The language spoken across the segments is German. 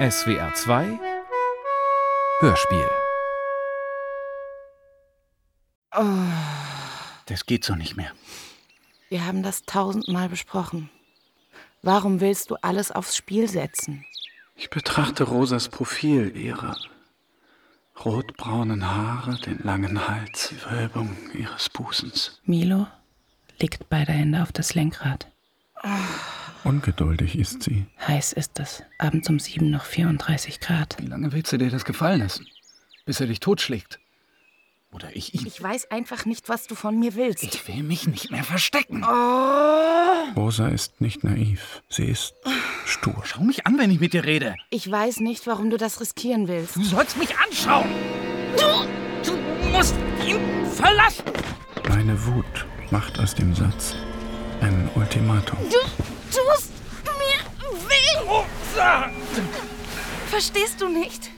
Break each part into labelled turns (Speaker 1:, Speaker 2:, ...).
Speaker 1: SWR 2 Hörspiel
Speaker 2: Oh,
Speaker 3: Das geht so nicht mehr.
Speaker 2: wir haben das tausendmal besprochen. Warum willst du alles aufs Spiel setzen?
Speaker 3: Ich betrachte Rosas Profil, ihre rotbraunen Haare, den langen Hals, die Wölbung ihres Busens.
Speaker 2: Milo legt beide Hände auf das Lenkrad.
Speaker 3: Ungeduldig ist sie.
Speaker 2: Heiß ist es. Abends um sieben noch 34 Grad.
Speaker 4: Wie lange willst du dir das gefallen lassen? Bis er dich totschlägt.
Speaker 3: Oder ich ihn.
Speaker 2: Ich weiß einfach nicht, was du von mir willst.
Speaker 3: Ich will mich nicht mehr verstecken.
Speaker 5: Rosa ist nicht naiv. Sie ist stur.
Speaker 3: Schau mich an, wenn ich mit dir rede.
Speaker 2: Ich weiß nicht, warum du das riskieren willst.
Speaker 3: Du sollst mich anschauen. Du, du musst ihn verlassen.
Speaker 5: Meine Wut macht aus dem Satz ein Ultimatum.
Speaker 2: tust mir weh!
Speaker 3: Rosa!
Speaker 2: Verstehst du nicht?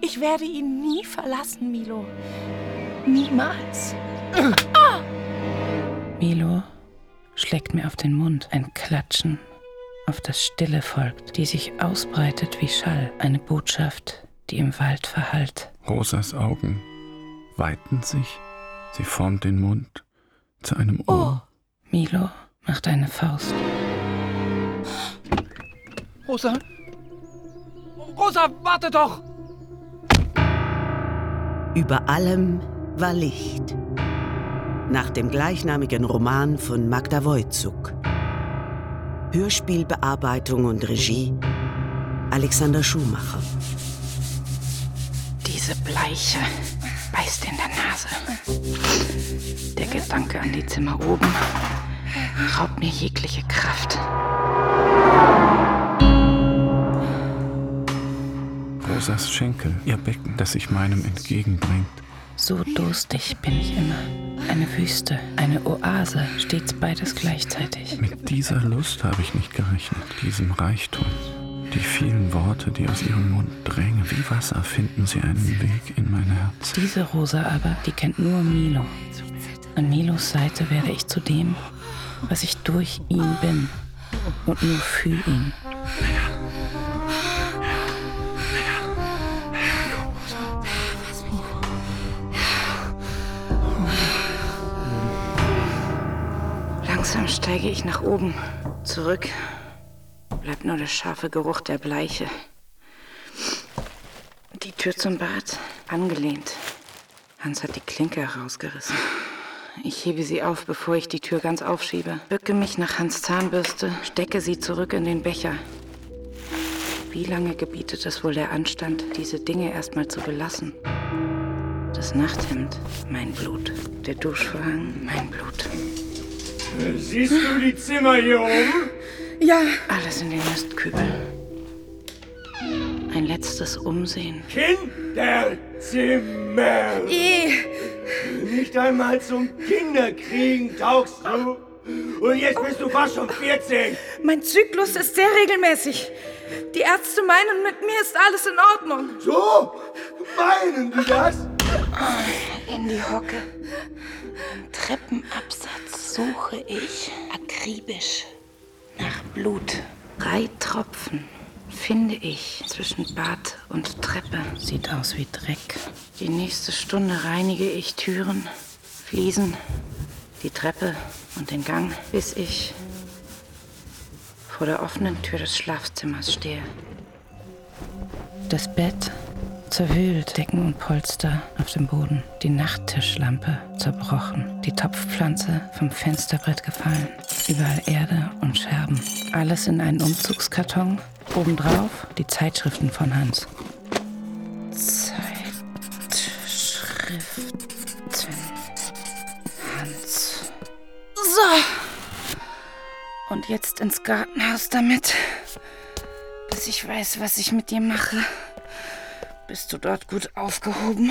Speaker 2: Ich werde ihn nie verlassen, Milo. Niemals. Ah! Milo schlägt mir auf den Mund. Ein Klatschen auf das Stille folgt, die sich ausbreitet wie Schall. Eine Botschaft, die im Wald verhallt.
Speaker 5: Rosas Augen weiten sich. Sie formt den Mund zu einem Ohr.
Speaker 2: Milo macht eine Faust.
Speaker 4: Rosa? Rosa, warte doch!
Speaker 6: Über allem war Licht. Nach dem gleichnamigen Roman von Magda Wojcuk. Hörspielbearbeitung und Regie Alexander Schumacher.
Speaker 2: Diese Bleiche beißt in der Nase. Der Gedanke an die Zimmer oben raubt mir jegliche Kraft.
Speaker 5: Rosas Schenkel, ihr Becken, das sich meinem entgegenbringt.
Speaker 2: So durstig bin ich immer. Eine Wüste, eine Oase, stets beides gleichzeitig.
Speaker 5: Mit dieser Lust habe ich nicht gerechnet, diesem Reichtum. Die vielen Worte, die aus ihrem Mund drängen, wie Wasser, finden sie einen Weg in mein Herz.
Speaker 2: Diese Rosa aber, die kennt nur Milo. An Milos Seite werde ich zu dem, was ich durch ihn bin und nur für ihn. Langsam steige ich nach oben. Zurück bleibt nur der scharfe Geruch der Bleiche. Die Tür zum Bad angelehnt. Hans hat die Klinke herausgerissen. Ich hebe sie auf, bevor ich die Tür ganz aufschiebe. Bücke mich nach Hans Zahnbürste, stecke sie zurück in den Becher. Wie lange gebietet es wohl der Anstand, diese Dinge erstmal zu belassen? Das Nachthemd, mein Blut. Der Duschvorhang, mein Blut.
Speaker 7: Siehst du die Zimmer hier oben?
Speaker 2: Alles in den Mistkübel. Ein letztes Umsehen.
Speaker 7: Kinderzimmer. Nicht einmal zum Kinderkriegen taugst du. Und jetzt bist du fast schon 14.
Speaker 8: Mein Zyklus ist sehr regelmäßig. Die Ärzte meinen, mit mir ist alles in Ordnung.
Speaker 7: So? Meinen die das?
Speaker 2: In die Hocke. Treppenabsatz suche ich akribisch nach Blut. Drei Tropfen finde ich zwischen Bad und Treppe. Sieht aus wie Dreck. Die nächste Stunde reinige ich Türen, Fliesen, die Treppe und den Gang, bis ich vor der offenen Tür des Schlafzimmers stehe. Das Bett zerwühlt, Decken und Polster auf dem Boden, die Nachttischlampe zerbrochen, die Topfpflanze vom Fensterbrett gefallen, überall Erde und Scherben. Alles in einen Umzugskarton, obendrauf die Zeitschriften von Hans. Zeitschriften Hans. So. Und jetzt ins Gartenhaus damit, bis ich weiß, was ich mit dir mache. Bist du dort gut aufgehoben?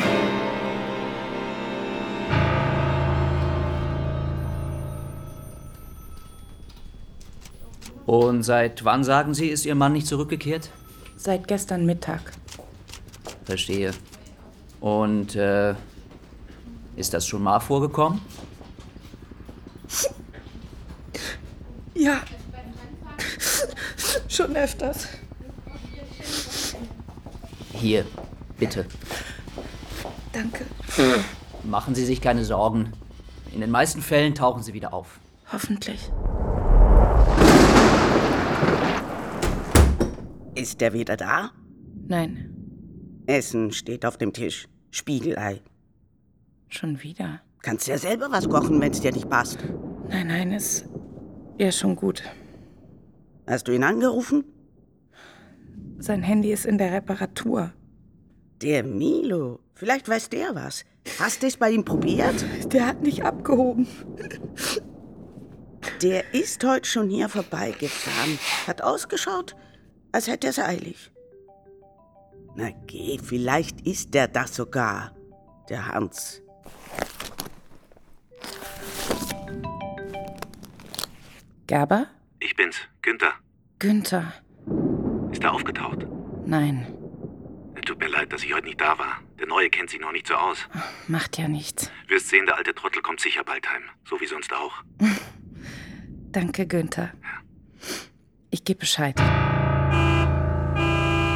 Speaker 9: Und seit wann, sagen Sie, ist Ihr Mann nicht zurückgekehrt?
Speaker 2: Seit gestern Mittag.
Speaker 9: Verstehe. Und äh, ist das schon mal vorgekommen?
Speaker 8: Ja. Schon öfters.
Speaker 9: Hier, bitte.
Speaker 2: Danke.
Speaker 9: Machen Sie sich keine Sorgen. In den meisten Fällen tauchen sie wieder auf.
Speaker 2: Hoffentlich.
Speaker 6: Ist er wieder da?
Speaker 2: Nein,
Speaker 6: Essen steht auf dem Tisch. Spiegelei.
Speaker 2: schon wieder.
Speaker 6: Kannst ja selber was kochen, wenn's dir nicht passt.
Speaker 2: Nein, nein, ist ja schon gut.
Speaker 6: Hast du ihn angerufen?
Speaker 2: Sein Handy ist in der Reparatur.
Speaker 6: Der Milo. Vielleicht weiß der was. Hast du es bei ihm probiert?
Speaker 2: Der hat nicht abgehoben.
Speaker 6: Der ist heute schon hier vorbeigefahren. Hat ausgeschaut, als hätte er es eilig. Na geh, vielleicht ist der das sogar. Der Hans.
Speaker 2: Gerber?
Speaker 5: Ich bin's, Günther.
Speaker 2: Günther?
Speaker 5: Ist er aufgetaucht?
Speaker 2: Nein,
Speaker 5: Tut mir leid, dass ich heute nicht da war. Der Neue kennt sich noch nicht so aus.
Speaker 2: macht ja nichts.
Speaker 5: Wirst sehen, der alte Trottel kommt sicher bald heim. So wie sonst auch.
Speaker 2: Danke, Günther. Ich gebe Bescheid.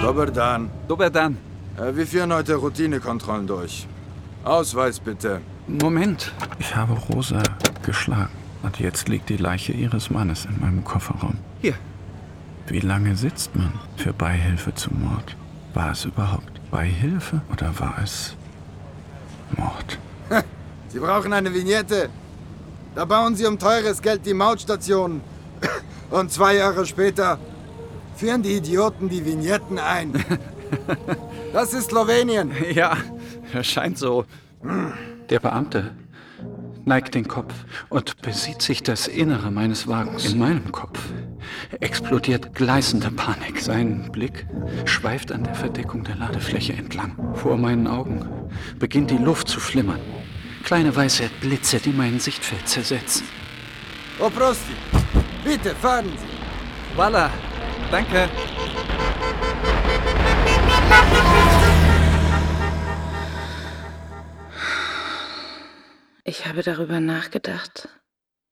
Speaker 10: Dober Dan.
Speaker 4: Dober Dan.
Speaker 10: Äh, wir führen heute Routinekontrollen durch. Ausweis bitte.
Speaker 5: Moment. Ich habe Rosa geschlagen. Und jetzt liegt die Leiche ihres Mannes in meinem Kofferraum.
Speaker 4: Hier.
Speaker 5: Wie lange sitzt man für Beihilfe zum Mord? War es überhaupt Beihilfe oder war es Mord?
Speaker 10: Sie brauchen eine Vignette. Da bauen Sie um teures Geld die Mautstation. Und zwei Jahre später führen die Idioten die Vignetten ein. Das ist Slowenien.
Speaker 5: Ja, scheint so. Der Beamte neigt den Kopf und besieht sich das Innere meines Wagens. In meinem Kopf explodiert gleißende Panik. Sein Blick schweift an der Verdeckung der Ladefläche entlang. Vor meinen Augen beginnt die Luft zu flimmern. Kleine weiße Blitze, die mein Sichtfeld zersetzen.
Speaker 10: Oh, Prosti. Bitte, fahren Sie.
Speaker 4: Voila. Danke.
Speaker 2: Ich habe darüber nachgedacht,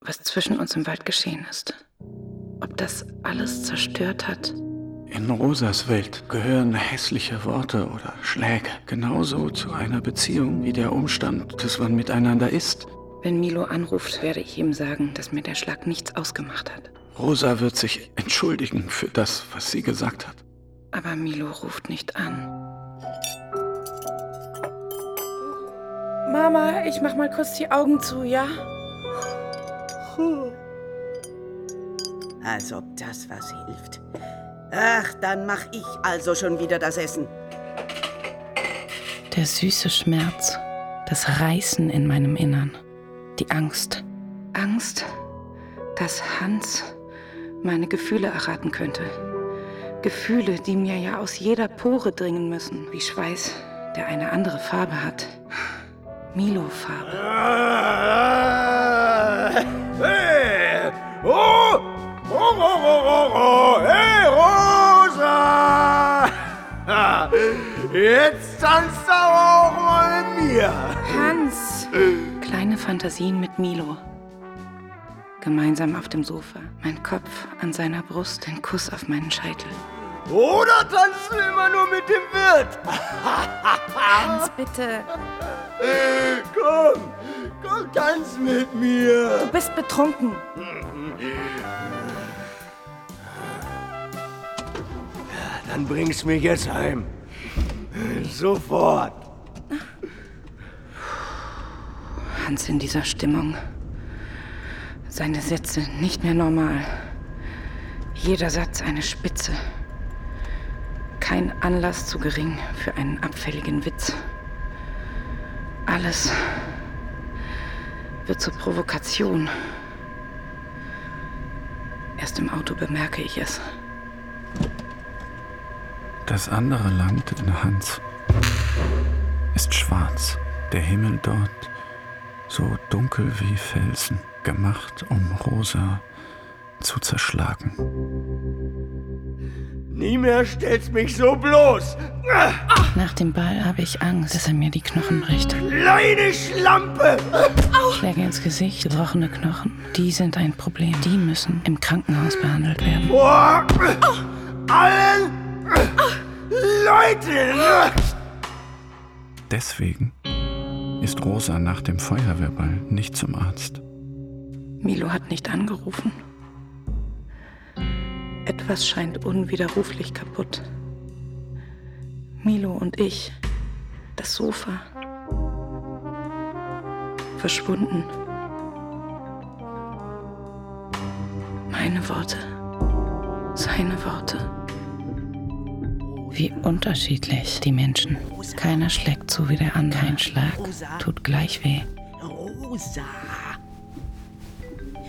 Speaker 2: was zwischen uns im Wald geschehen ist. Ob das alles zerstört hat.
Speaker 5: In Rosas Welt gehören hässliche Worte oder Schläge genauso zu einer Beziehung wie der Umstand, dass man miteinander ist.
Speaker 2: Wenn Milo anruft, werde ich ihm sagen, dass mir der Schlag nichts ausgemacht hat.
Speaker 5: Rosa wird sich entschuldigen für das, was sie gesagt hat.
Speaker 2: Aber Milo ruft nicht an. Mama, ich mach mal kurz die Augen zu, ja?
Speaker 6: Als ob das was hilft. Ach, dann mach ich also schon wieder das Essen.
Speaker 2: Der süße Schmerz, das Reißen in meinem Innern, die Angst. Angst, dass Hans meine Gefühle erraten könnte. Gefühle, die mir ja aus jeder Pore dringen müssen, wie Schweiß, der eine andere Farbe hat. Milo-Farbe.
Speaker 7: Hey! Oh! Oh, oh, oh, oh, oh! Hey, Rosa! Jetzt tanzt aber auch mal mit mir.
Speaker 2: Hans! Kleine Fantasien mit Milo. Gemeinsam auf dem Sofa, mein Kopf an seiner Brust, ein Kuss auf meinen Scheitel.
Speaker 7: Oder tanzt du immer nur mit dem Wirt?
Speaker 2: Hans, bitte.
Speaker 7: Komm, komm, tanz mit mir.
Speaker 2: Du bist betrunken.
Speaker 7: Dann bringst mich jetzt heim. Sofort.
Speaker 2: Hans in dieser Stimmung. Seine Sätze nicht mehr normal. Jeder Satz eine Spitze. Kein Anlass zu gering für einen abfälligen Witz. Alles wird zur Provokation. Erst im Auto bemerke ich es.
Speaker 5: Das andere Land in Hans ist schwarz. Der Himmel dort so dunkel wie Felsen, gemacht, um Rosa zu zerschlagen.
Speaker 7: Nie mehr stellst mich so bloß.
Speaker 2: Nach dem Ball habe ich Angst, dass er mir die Knochen bricht.
Speaker 7: Kleine Schlampe.
Speaker 2: Schläge ins Gesicht, gebrochene Knochen. Die sind ein Problem. Die müssen im Krankenhaus behandelt werden.
Speaker 7: Vor allen Leuten. Leute!
Speaker 5: Deswegen ist Rosa nach dem Feuerwehrball nicht zum Arzt.
Speaker 2: Milo hat nicht angerufen. Etwas scheint unwiderruflich kaputt. Milo und ich, das Sofa, verschwunden. Meine Worte, seine Worte. Wie unterschiedlich die Menschen. Keiner schlägt so wie der andere. Kein Schlag tut gleich weh.
Speaker 6: Rosa.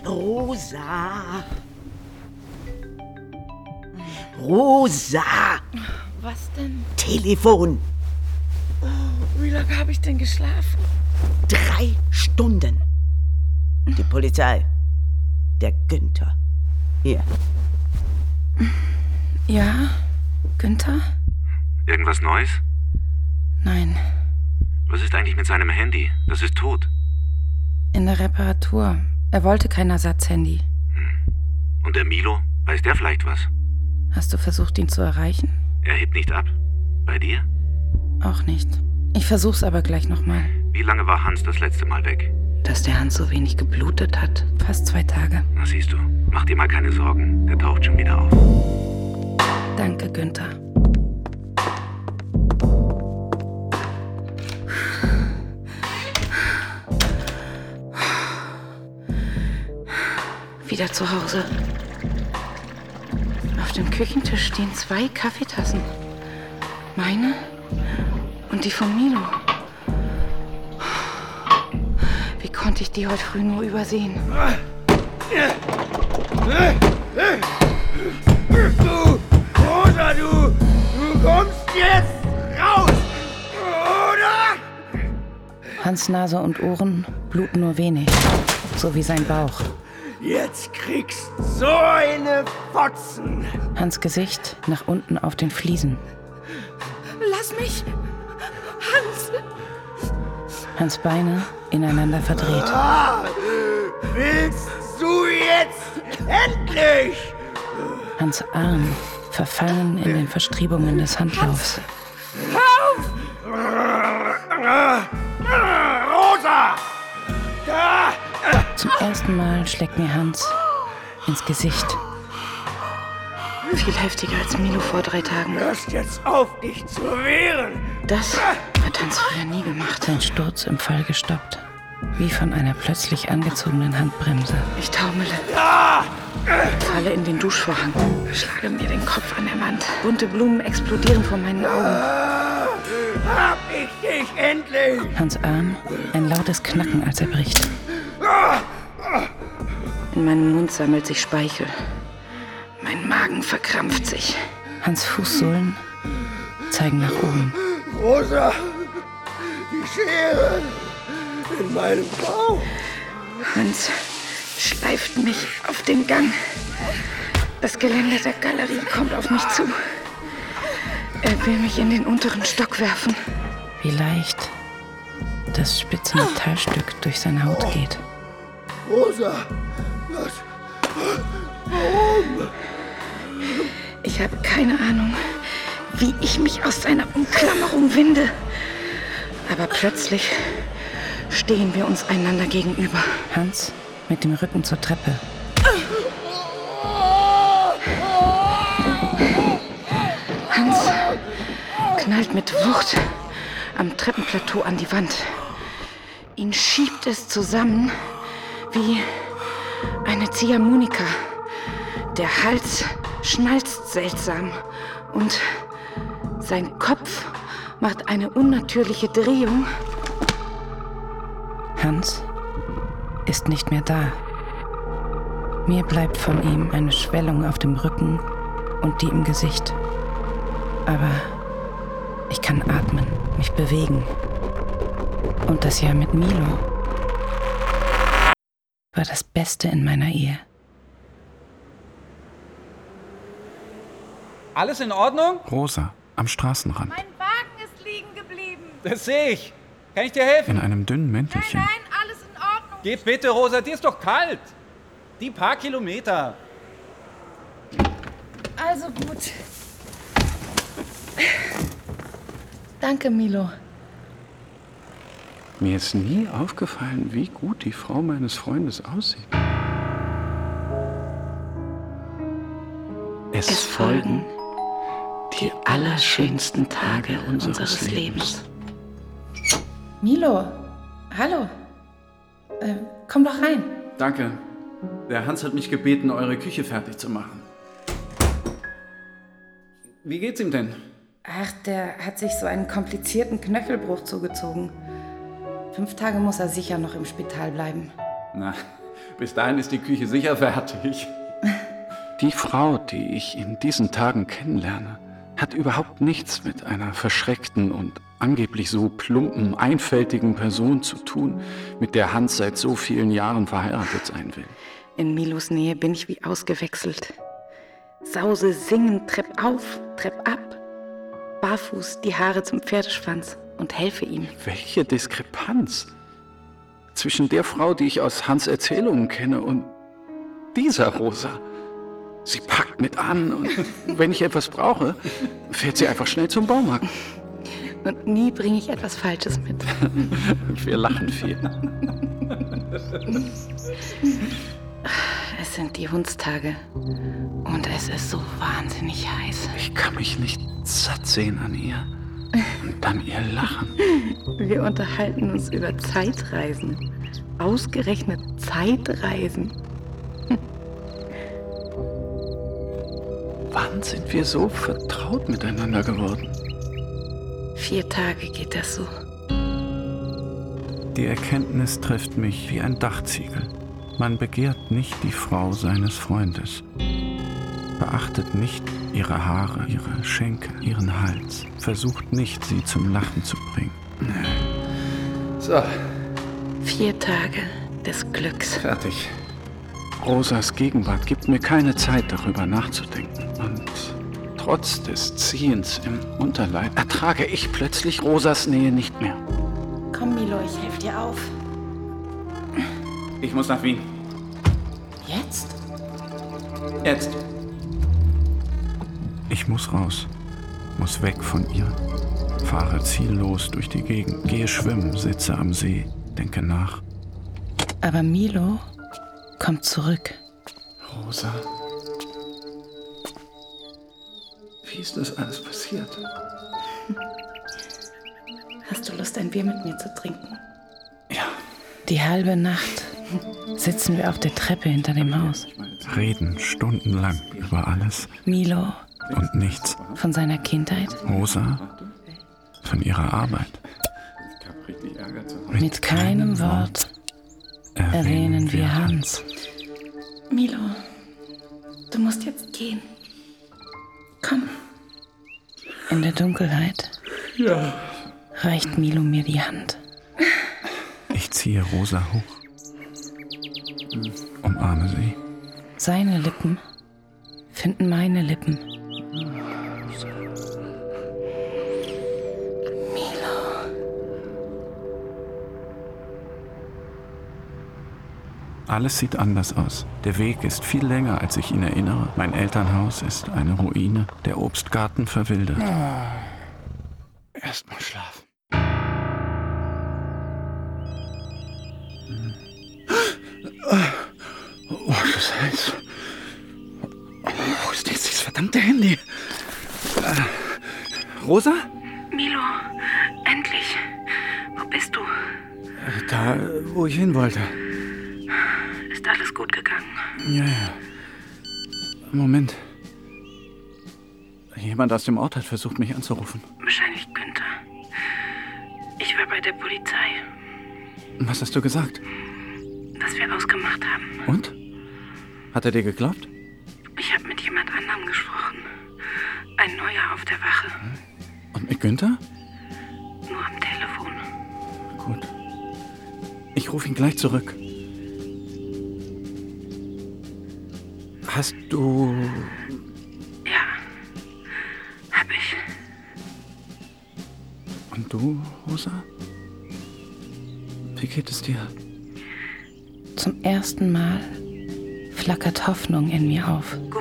Speaker 6: Rosa. Rosa.
Speaker 8: Was denn?
Speaker 6: Telefon.
Speaker 8: Wie lange habe ich denn geschlafen?
Speaker 6: Drei Stunden. Die Polizei. Der Günther. Hier.
Speaker 2: Ja, Günther?
Speaker 11: Irgendwas Neues?
Speaker 2: Nein,
Speaker 11: Was ist eigentlich mit seinem Handy? Das ist tot.
Speaker 2: in der Reparatur. Er wollte kein Ersatzhandy.
Speaker 11: Und der Milo? Weiß der vielleicht was?
Speaker 2: Hast du versucht, ihn zu erreichen?
Speaker 11: Er hebt nicht ab. Bei dir?
Speaker 2: Auch nicht. Ich versuch's aber gleich nochmal.
Speaker 11: Wie lange war Hans das letzte Mal weg?
Speaker 2: Dass der Hans so wenig geblutet hat. Fast zwei Tage.
Speaker 11: Na siehst du, mach dir mal keine Sorgen. Der taucht schon wieder auf.
Speaker 2: Danke, Günther. Wieder zu Hause. Auf dem Küchentisch stehen zwei Kaffeetassen. Meine und die von Milo. Wie konnte ich die heute früh nur übersehen?
Speaker 7: Du, Rosa, du, du kommst jetzt raus, oder?
Speaker 2: Hans Nase und Ohren bluten nur wenig, so wie sein Bauch.
Speaker 7: Jetzt kriegst so eine Fotzen.
Speaker 2: Hans Gesicht nach unten auf den Fliesen.
Speaker 8: Lass mich! Hans!
Speaker 2: Hans Beine ineinander verdreht.
Speaker 7: Ah, willst du jetzt endlich?
Speaker 2: Hans Arm verfangen in den Verstriebungen des Handlaufs.
Speaker 7: Rosa! Da!
Speaker 2: Zum ersten Mal schlägt mir Hans ins Gesicht. Viel heftiger als Milo vor drei Tagen.
Speaker 7: Hörst jetzt auf, dich zu wehren!
Speaker 2: Das hat Hans früher nie gemacht. Sein Sturz im Fall gestoppt. Wie von einer plötzlich angezogenen Handbremse. Ich taumele. Falle in den Duschvorhang. Schlage mir den Kopf an der Wand. Bunte Blumen explodieren vor meinen Augen.
Speaker 7: Hab ich dich endlich!
Speaker 2: Hans Arm ein lautes Knacken, als er bricht. In meinem Mund sammelt sich Speichel. Mein Magen verkrampft sich. Hans Fußsohlen zeigen nach oben.
Speaker 7: Rosa! Die Schere! In meinem Bauch!
Speaker 2: Hans schleift mich auf den Gang. Das Geländer der Galerie kommt auf mich zu. Er will mich in den unteren Stock werfen. Wie leicht das spitze Metallstück durch seine Haut geht.
Speaker 7: Rosa! Was? Warum?
Speaker 2: Ich habe keine Ahnung, wie ich mich aus seiner Umklammerung winde. Aber plötzlich stehen wir uns einander gegenüber. Hans mit dem Rücken zur Treppe. Hans knallt mit Wucht am Treppenplateau an die Wand. Ihn schiebt es zusammen wie eine Ziehharmonika. Der Hals schnalzt seltsam und sein Kopf macht eine unnatürliche Drehung. Hans ist nicht mehr da. Mir bleibt von ihm eine Schwellung auf dem Rücken und die im Gesicht. Aber ich kann atmen, mich bewegen. Und das Jahr mit Milo war das Beste in meiner Ehe.
Speaker 12: Alles in Ordnung?
Speaker 5: Rosa am Straßenrand.
Speaker 8: Mein Wagen ist liegen geblieben.
Speaker 12: Das sehe ich. Kann ich dir helfen?
Speaker 5: In einem dünnen Mäntelchen.
Speaker 8: Nein, alles in Ordnung.
Speaker 12: Geh bitte, Rosa, dir ist doch kalt. Die paar Kilometer.
Speaker 8: Also gut.
Speaker 2: Danke, Milo.
Speaker 5: Mir ist nie aufgefallen, wie gut die Frau meines Freundes aussieht. Es,
Speaker 2: Es folgen die allerschönsten Tage unseres Lebens. Milo, hallo. Äh, komm doch rein.
Speaker 5: Danke. Der Hans hat mich gebeten, eure Küche fertig zu machen. Wie geht's ihm denn?
Speaker 2: Ach, der hat sich so einen komplizierten Knöchelbruch zugezogen. Fünf Tage muss er sicher noch im Spital bleiben.
Speaker 5: Na, bis dahin ist die Küche sicher fertig. Die Frau, die ich in diesen Tagen kennenlerne, hat überhaupt nichts mit einer verschreckten und angeblich so plumpen, einfältigen Person zu tun, mit der Hans seit so vielen Jahren verheiratet sein will.
Speaker 2: In Milos Nähe bin ich wie ausgewechselt. Sause, singen, trepp auf, trepp ab. Barfuß, die Haare zum Pferdeschwanz und helfe ihm.
Speaker 5: Welche Diskrepanz zwischen der Frau, die ich aus Hans Erzählungen kenne, und dieser Rosa. Sie packt mit an und wenn ich etwas brauche, fährt sie einfach schnell zum Baumarkt.
Speaker 2: Und nie bringe ich etwas Falsches mit.
Speaker 5: Wir lachen viel.
Speaker 2: Es sind die Hundstage. Und es ist so wahnsinnig heiß.
Speaker 5: Ich kann mich nicht satt sehen an ihr. Und dann ihr Lachen.
Speaker 2: Wir unterhalten uns über Zeitreisen. Ausgerechnet Zeitreisen.
Speaker 5: Wann sind wir so vertraut miteinander geworden?
Speaker 2: Vier Tage geht das so.
Speaker 5: Die Erkenntnis trifft mich wie ein Dachziegel. Man begehrt nicht die Frau seines Freundes. Beachtet nicht ihre Haare, ihre Schenkel, ihren Hals. Versucht nicht, sie zum Lachen zu bringen. So,
Speaker 2: Vier Tage des Glücks.
Speaker 5: fertig. Rosas Gegenwart gibt mir keine Zeit, darüber nachzudenken. Und trotz des Ziehens im Unterleib ertrage ich plötzlich Rosas Nähe nicht mehr.
Speaker 2: Komm, Milo, ich helfe dir auf.
Speaker 5: Ich muss nach Wien.
Speaker 2: Jetzt?
Speaker 5: Jetzt. Ich muss raus. Muss weg von ihr. Fahre ziellos durch die Gegend. Gehe schwimmen, sitze am See, denke nach.
Speaker 2: Aber Milo kommt zurück.
Speaker 5: Rosa. Wie ist das alles passiert?
Speaker 2: Hast du Lust, ein Bier mit mir zu trinken?
Speaker 5: Ja.
Speaker 2: Die halbe Nacht sitzen wir auf der Treppe hinter dem Haus.
Speaker 5: Reden stundenlang über alles
Speaker 2: Milo
Speaker 5: und nichts.
Speaker 2: von seiner Kindheit.
Speaker 5: Rosa von ihrer Arbeit.
Speaker 2: Mit keinem Wort erwähnen wir Hans. Milo, du musst jetzt gehen. Komm. In der Dunkelheit
Speaker 5: Ja.
Speaker 2: reicht Milo mir die Hand.
Speaker 5: Ich ziehe Rosa hoch. Umarme sie.
Speaker 2: Seine Lippen finden meine Lippen.
Speaker 5: Alles sieht anders aus. Der Weg ist viel länger, als ich ihn erinnere. Mein Elternhaus ist eine Ruine, der Obstgarten verwildert. Erst mal schlafen. Oh, das heiß. Verdammte Handy? Äh, Rosa?
Speaker 2: Milo, endlich. Wo bist du?
Speaker 5: Da, wo ich hin wollte.
Speaker 2: Ist alles gut gegangen?
Speaker 5: Ja, ja. Moment. Jemand aus dem Ort hat versucht, mich anzurufen.
Speaker 2: Wahrscheinlich Günther. Ich war bei der Polizei,
Speaker 5: Was hast du gesagt?
Speaker 2: dass wir ausgemacht haben.
Speaker 5: Und? Hat er dir geglaubt? Günther?
Speaker 2: Nur am Telefon.
Speaker 5: Gut. Ich rufe ihn gleich zurück. Hast du.
Speaker 2: Ja. Hab ich.
Speaker 5: Und du, Rosa? Wie geht es dir?
Speaker 2: Zum ersten Mal flackert Hoffnung in mir auf.
Speaker 8: Gut.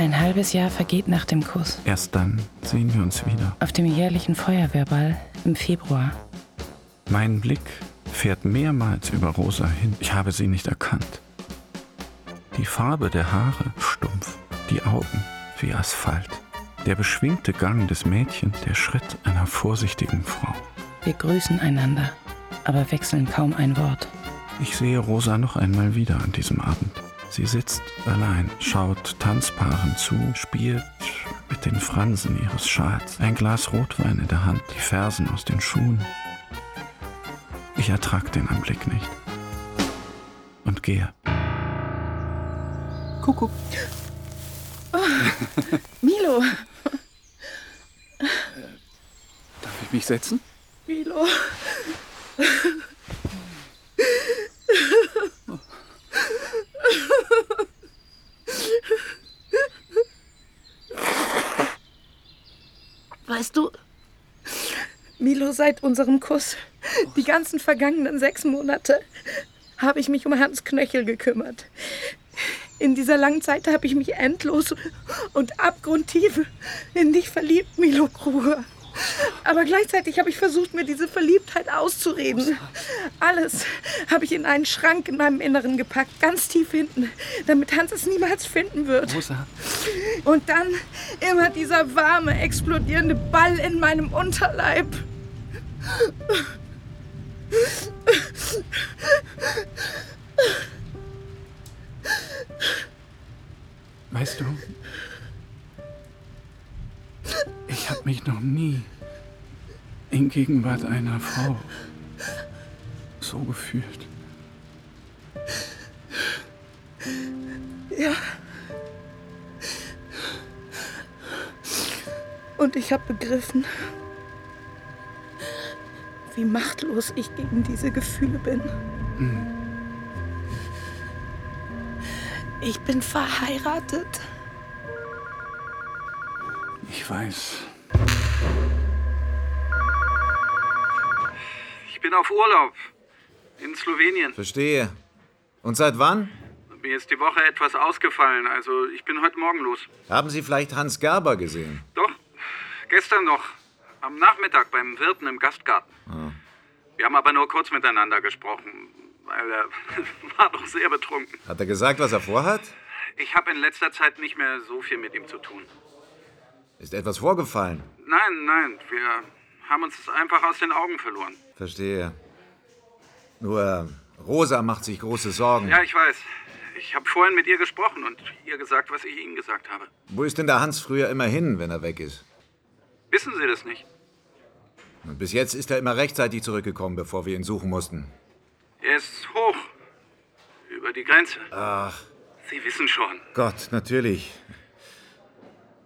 Speaker 2: Ein halbes Jahr vergeht nach dem Kuss.
Speaker 5: Erst dann sehen wir uns wieder.
Speaker 2: Auf dem jährlichen Feuerwehrball im Februar.
Speaker 5: Mein Blick fährt mehrmals über Rosa hin. Ich habe sie nicht erkannt. Die Farbe der Haare stumpf, die Augen wie Asphalt. Der beschwingte Gang des Mädchens, der Schritt einer vorsichtigen Frau.
Speaker 2: Wir grüßen einander, aber wechseln kaum ein Wort.
Speaker 5: Ich sehe Rosa noch einmal wieder an diesem Abend. Sie sitzt allein, schaut Tanzpaaren zu, spielt mit den Fransen ihres Schals, ein Glas Rotwein in der Hand, die Fersen aus den Schuhen. Ich ertrag den Anblick nicht. Und gehe.
Speaker 2: Kuckuck. Oh, Milo.
Speaker 5: Darf ich mich setzen?
Speaker 2: Milo. Weißt du, Milo, seit unserem Kuss, die ganzen vergangenen sechs Monate, habe ich mich um Hans Knöchel gekümmert. In dieser langen Zeit habe ich mich endlos und abgrundtief in dich verliebt, Milo Kruger. Aber gleichzeitig habe ich versucht, mir diese Verliebtheit auszureden. Alles habe ich in einen Schrank in meinem Inneren gepackt, ganz tief hinten, damit Hans es niemals finden wird.
Speaker 5: Rosa.
Speaker 2: Und dann immer dieser warme, explodierende Ball in meinem Unterleib.
Speaker 5: Weißt du, ich habe mich noch nie in Gegenwart einer Frau so gefühlt.
Speaker 2: Ja. Und ich habe begriffen, wie machtlos ich gegen diese Gefühle bin. Ich bin verheiratet.
Speaker 5: Ich weiß.
Speaker 3: Ich bin auf Urlaub. In Slowenien.
Speaker 13: Verstehe. Und seit wann?
Speaker 3: Mir ist die Woche etwas ausgefallen, also ich bin heute Morgen los.
Speaker 13: Haben Sie vielleicht Hans Gerber gesehen?
Speaker 3: Doch, gestern noch. Am Nachmittag beim Wirten im Gastgarten.
Speaker 13: Ah.
Speaker 3: Wir haben aber nur kurz miteinander gesprochen, weil er war doch sehr betrunken.
Speaker 13: Hat er gesagt, was er vorhat?
Speaker 3: Ich habe in letzter Zeit nicht mehr so viel mit ihm zu tun.
Speaker 13: Ist etwas vorgefallen?
Speaker 3: Nein, nein, wir haben uns einfach aus den Augen verloren.
Speaker 13: Verstehe. Nur Rosa macht sich große Sorgen.
Speaker 3: Ja, ich weiß. Ich habe vorhin mit ihr gesprochen und ihr gesagt, was ich Ihnen gesagt habe.
Speaker 13: Wo ist denn der Hans früher immer hin, wenn er weg ist?
Speaker 3: Wissen Sie das nicht?
Speaker 13: Und bis jetzt ist er immer rechtzeitig zurückgekommen, bevor wir ihn suchen mussten.
Speaker 3: Er ist hoch. Über die Grenze.
Speaker 13: Ach,
Speaker 3: Sie wissen schon.
Speaker 13: Gott, natürlich.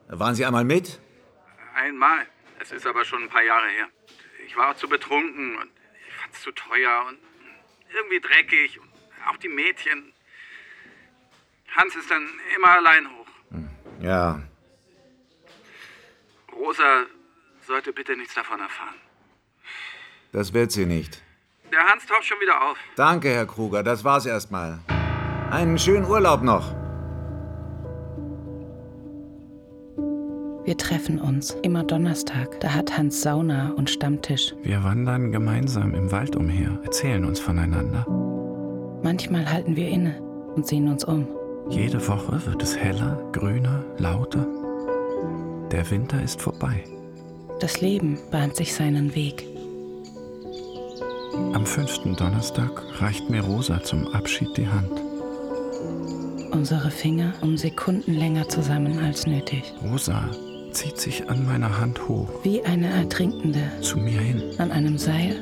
Speaker 13: Waren Sie einmal mit?
Speaker 3: Einmal. Es ist aber schon ein paar Jahre her. Ich war auch zu betrunken und ich fand's zu teuer und irgendwie dreckig und auch die Mädchen. Hans ist dann immer allein hoch.
Speaker 13: Ja.
Speaker 3: Rosa sollte bitte nichts davon erfahren.
Speaker 13: Das wird sie nicht.
Speaker 3: Der Hans taucht schon wieder auf.
Speaker 13: Danke, Herr Kruger. Das war's erstmal. Einen schönen Urlaub noch.
Speaker 2: Wir treffen uns immer Donnerstag. Da hat Hans Sauna und Stammtisch.
Speaker 5: Wir wandern gemeinsam im Wald umher, erzählen uns voneinander.
Speaker 2: Manchmal halten wir inne und sehen uns um.
Speaker 5: Jede Woche wird es heller, grüner, lauter. Der Winter ist vorbei.
Speaker 2: Das Leben bahnt sich seinen Weg.
Speaker 5: Am fünften Donnerstag reicht mir Rosa zum Abschied die Hand.
Speaker 2: Unsere Finger um Sekunden länger zusammen als nötig.
Speaker 5: Rosa zieht sich an meiner Hand hoch,
Speaker 2: Wie eine Ertrinkende
Speaker 5: zu mir hin.
Speaker 2: an einem Seil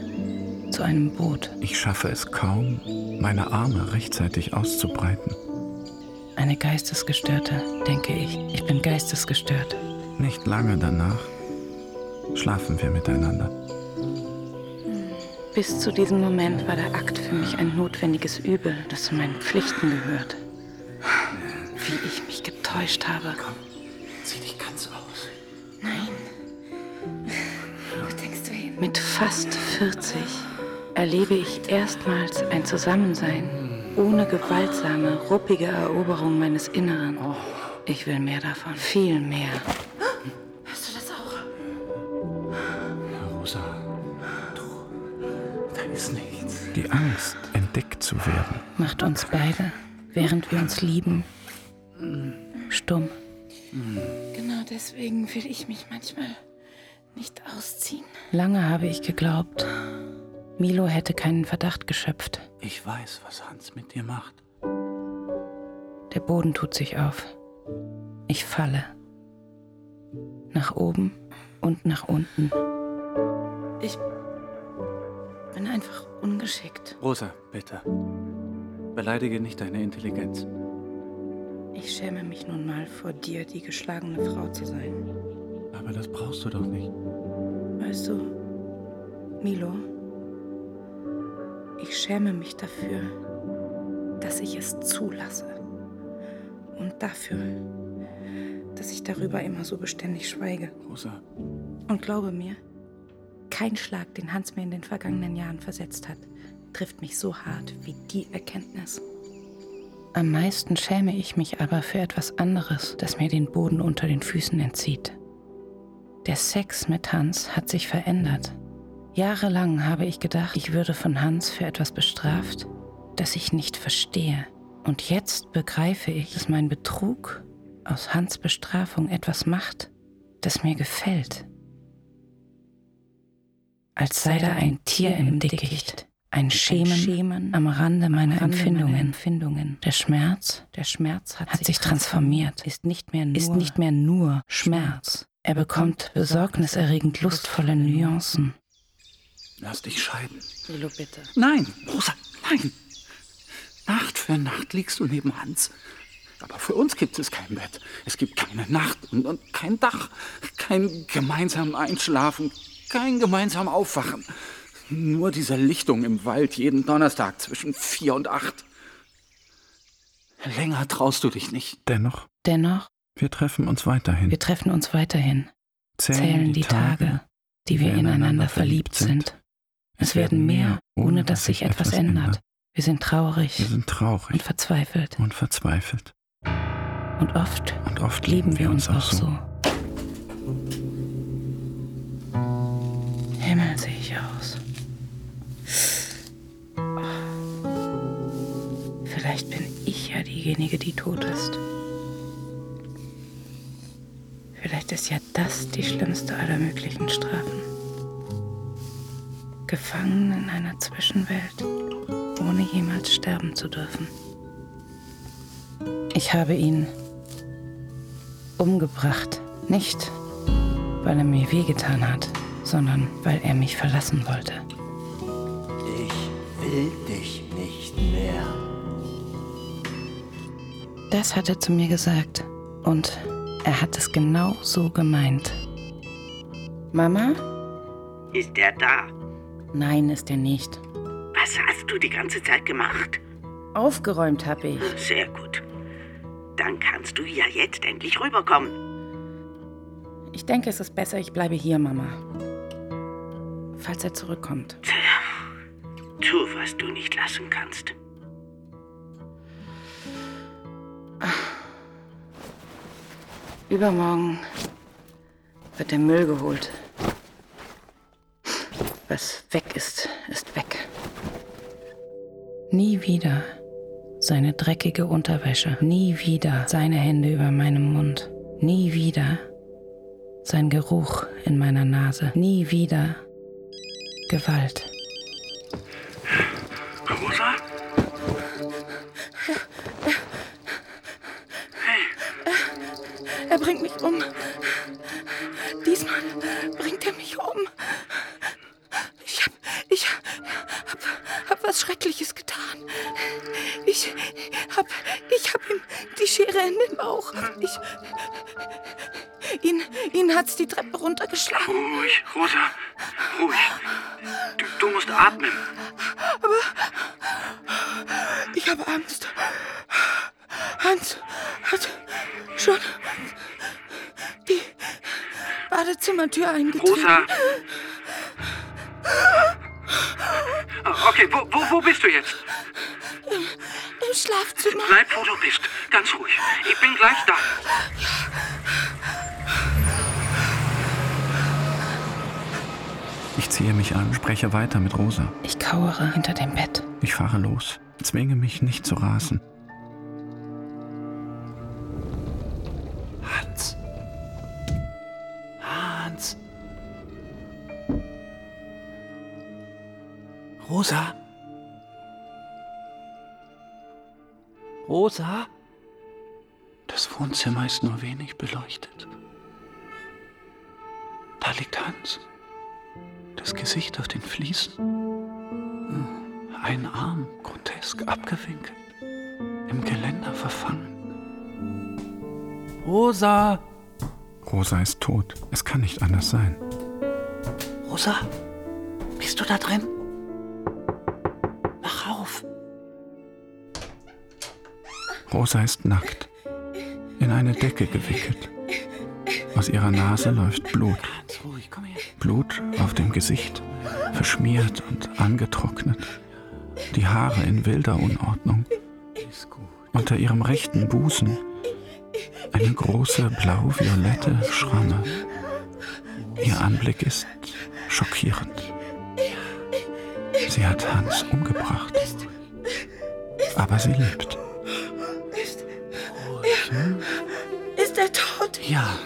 Speaker 2: zu einem Boot.
Speaker 5: Ich schaffe es kaum, meine Arme rechtzeitig auszubreiten.
Speaker 2: Eine Geistesgestörte, denke ich. Ich bin geistesgestört.
Speaker 5: Nicht lange danach
Speaker 14: schlafen wir miteinander.
Speaker 2: Bis zu diesem Moment war der Akt für mich ein notwendiges Übel, das zu meinen Pflichten gehört. Wie ich mich getäuscht habe.
Speaker 5: Komm, zieh dich ganz aus.
Speaker 2: Nein. Wo denkst du hin? Mit fast 40 erlebe ich erstmals ein Zusammensein ohne gewaltsame, ruppige Eroberung meines Inneren. Ich will mehr davon, viel mehr.
Speaker 14: Die Angst, entdeckt zu werden,
Speaker 2: Macht uns beide, während wir uns lieben, stumm.
Speaker 8: Genau deswegen will ich mich manchmal nicht ausziehen.
Speaker 2: Lange habe ich geglaubt, Milo hätte keinen Verdacht geschöpft.
Speaker 5: Ich weiß, was Hans mit dir macht.
Speaker 2: Der Boden tut sich auf. Ich falle. Nach oben und nach unten.
Speaker 8: Ich bin einfach ungeschickt.
Speaker 5: Rosa, bitte. Beleidige nicht deine Intelligenz.
Speaker 2: Ich schäme mich nun mal vor dir, die geschlagene Frau zu sein.
Speaker 5: Aber das brauchst du doch nicht.
Speaker 2: Weißt du, Milo, ich schäme mich dafür, dass ich es zulasse. Und dafür, dass ich darüber immer so beständig schweige.
Speaker 5: Rosa.
Speaker 2: Und glaube mir, kein Schlag, den Hans mir in den vergangenen Jahren versetzt hat, trifft mich so hart wie die Erkenntnis. Am meisten schäme ich mich aber für etwas anderes, das mir den Boden unter den Füßen entzieht. Der Sex mit Hans hat sich verändert. Jahrelang habe ich gedacht, ich würde von Hans für etwas bestraft, das ich nicht verstehe. Und jetzt begreife ich, dass mein Betrug aus Hans Bestrafung etwas macht, das mir gefällt. Als sei da ein Tier im Dickicht, ein Schemen, am Rande meiner Empfindungen. Der Schmerz, der Schmerz hat, sich transformiert, ist nicht mehr nur, ist nicht mehr nur Schmerz. Er bekommt besorgniserregend lustvolle Nuancen.
Speaker 5: Lass dich scheiden.
Speaker 2: Milo, bitte.
Speaker 5: Nein, Rosa, nein. Nacht für Nacht liegst du neben Hans. Aber für uns gibt es kein Bett. Es gibt keine Nacht und, und kein Dach. Kein gemeinsam Einschlafen, kein gemeinsam Aufwachen. Nur diese Lichtung im Wald jeden Donnerstag zwischen vier und acht. Länger traust du dich nicht.
Speaker 14: dennoch,
Speaker 2: Dennoch,
Speaker 14: wir treffen uns weiterhin.
Speaker 2: wir treffen uns weiterhin,
Speaker 14: Zählen
Speaker 2: zählen die Tage, die wir ineinander verliebt sind. Es werden mehr, ohne dass sich etwas ändert. Wir sind traurig
Speaker 14: Wir sind traurig
Speaker 2: und verzweifelt.
Speaker 14: und verzweifelt.
Speaker 2: Und oft,
Speaker 14: Und oft
Speaker 2: lieben wir uns auch so. Himmel sehe ich aus. Vielleicht bin ich ja diejenige, die tot ist. Vielleicht ist ja das die schlimmste aller möglichen Strafen. Gefangen in einer Zwischenwelt, ohne jemals sterben zu dürfen. Ich habe ihn umgebracht, nicht weil er mir wehgetan hat, sondern weil er mich verlassen wollte.
Speaker 7: Ich will dich nicht mehr.
Speaker 2: Das hat er zu mir gesagt. Und er hat es genau so gemeint. Mama?
Speaker 6: Ist er da?
Speaker 2: Nein, ist er nicht.
Speaker 6: Was hast du die ganze Zeit gemacht?
Speaker 2: Aufgeräumt habe ich.
Speaker 6: Sehr gut. Dann kannst du ja jetzt endlich rüberkommen.
Speaker 2: Ich denke, es ist besser, ich bleibe hier, Mama. Falls er zurückkommt.
Speaker 6: Tu, was du nicht lassen kannst.
Speaker 2: Übermorgen wird der Müll geholt. Was weg ist, ist weg. Nie wieder seine dreckige Unterwäsche. Nie wieder seine Hände über meinem Mund. Nie wieder sein Geruch in meiner Nase. Nie wieder Gewalt.
Speaker 3: Rosa?
Speaker 8: Er bringt mich um. Diesmal bringt er mich um. Ich hab, ich hab, hab was Schreckliches getan. Ich hab, ich hab ihm die Schere in den Bauch. Ich, ihn, ihn
Speaker 2: hat's die Treppe runtergeschlagen.
Speaker 11: Ruhig, Rosa. Ruhig. Du, du musst atmen.
Speaker 2: Aber ich habe Angst. Hans hat schon die Badezimmertür eingetreten.
Speaker 11: Rosa. Ah, Okay, wo, wo, wo bist du jetzt?
Speaker 2: Im, Im Schlafzimmer.
Speaker 11: Bleib, wo du bist. Ganz ruhig. Ich bin gleich da.
Speaker 14: Ich ziehe mich an, spreche weiter mit Rosa.
Speaker 2: Ich kauere hinter dem Bett.
Speaker 14: Ich fahre los, zwinge mich nicht zu rasen.
Speaker 5: Hans. Hans. Rosa. Rosa. Das Wohnzimmer ist nur wenig beleuchtet. Da liegt Hans. Das Gesicht auf den Fliesen. Ein Arm grotesk abgewinkelt. Im Geländer verfangen. Rosa!
Speaker 14: Rosa ist tot. Es kann nicht anders sein.
Speaker 5: Rosa? Bist du da drin? Mach auf!
Speaker 14: Rosa ist nackt. In eine Decke gewickelt. Aus ihrer Nase läuft Blut. Blut auf dem Gesicht, verschmiert und angetrocknet. Die Haare in wilder Unordnung. Unter ihrem rechten Busen eine große blau-violette Schramme. Ihr Anblick ist schockierend. Sie hat Hans umgebracht. Aber sie lebt.
Speaker 2: Ist, ist er tot?
Speaker 5: Ja.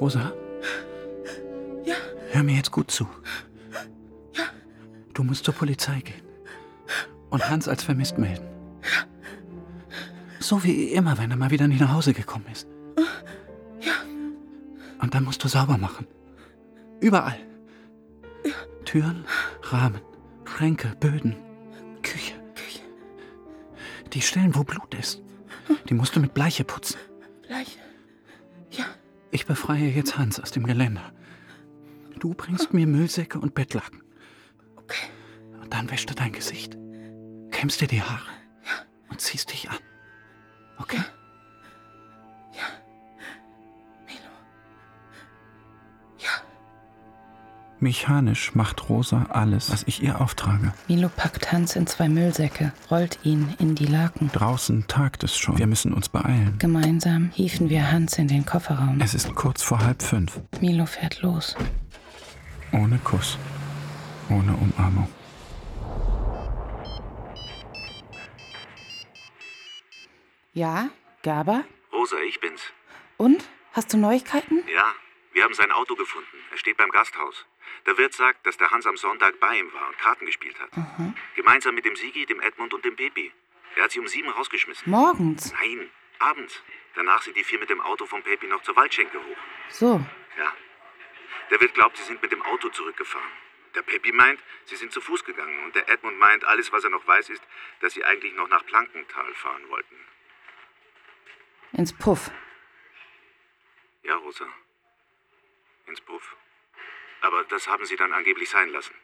Speaker 5: Rosa?
Speaker 2: Ja.
Speaker 5: Hör mir jetzt gut zu. Ja. Du musst zur Polizei gehen. Und Hans als vermisst melden. So wie immer, wenn er mal wieder nicht nach Hause gekommen ist.
Speaker 2: Ja.
Speaker 5: Und dann musst du sauber machen. Überall. Türen, Rahmen, Schränke, Böden, Küche. Die Stellen, wo Blut ist, die musst du mit Bleiche putzen.
Speaker 2: Gleich.
Speaker 5: Ich befreie jetzt Hans aus dem Geländer. Du bringst mir Müllsäcke und Bettlaken.
Speaker 2: Okay.
Speaker 5: Und dann wäschst du dein Gesicht, kämmst dir die Haare und ziehst dich an. Okay?
Speaker 14: Mechanisch macht Rosa alles, was ich ihr auftrage.
Speaker 2: Milo packt Hans in zwei Müllsäcke, rollt ihn in die Laken.
Speaker 14: Draußen tagt es schon. Wir müssen uns beeilen.
Speaker 2: Gemeinsam hieven wir Hans in den Kofferraum.
Speaker 14: Es ist kurz vor halb fünf.
Speaker 2: Milo fährt los.
Speaker 14: Ohne Kuss. Ohne Umarmung.
Speaker 8: Ja, Gaber?
Speaker 11: Rosa, ich bin's.
Speaker 8: Und? Hast du Neuigkeiten?
Speaker 11: Ja, wir haben sein Auto gefunden. Er steht beim Gasthaus. Der Wirt sagt, dass der Hans am Sonntag bei ihm war und Karten gespielt hat.
Speaker 8: Aha.
Speaker 11: Gemeinsam mit dem Sigi, dem Edmund und dem Pepi. Er hat sie um sieben rausgeschmissen.
Speaker 8: Morgens?
Speaker 11: Nein, abends. Danach sind die vier mit dem Auto vom Pepi noch zur Waldschenke hoch.
Speaker 8: So.
Speaker 11: Ja. Der Wirt glaubt, sie sind mit dem Auto zurückgefahren. Der Pepi meint, sie sind zu Fuß gegangen. Und der Edmund meint, alles, was er noch weiß, ist, dass sie eigentlich noch nach Plankenthal fahren wollten.
Speaker 8: Ins Puff.
Speaker 11: Ja, Rosa. Ins Puff. Aber das haben sie dann angeblich sein lassen.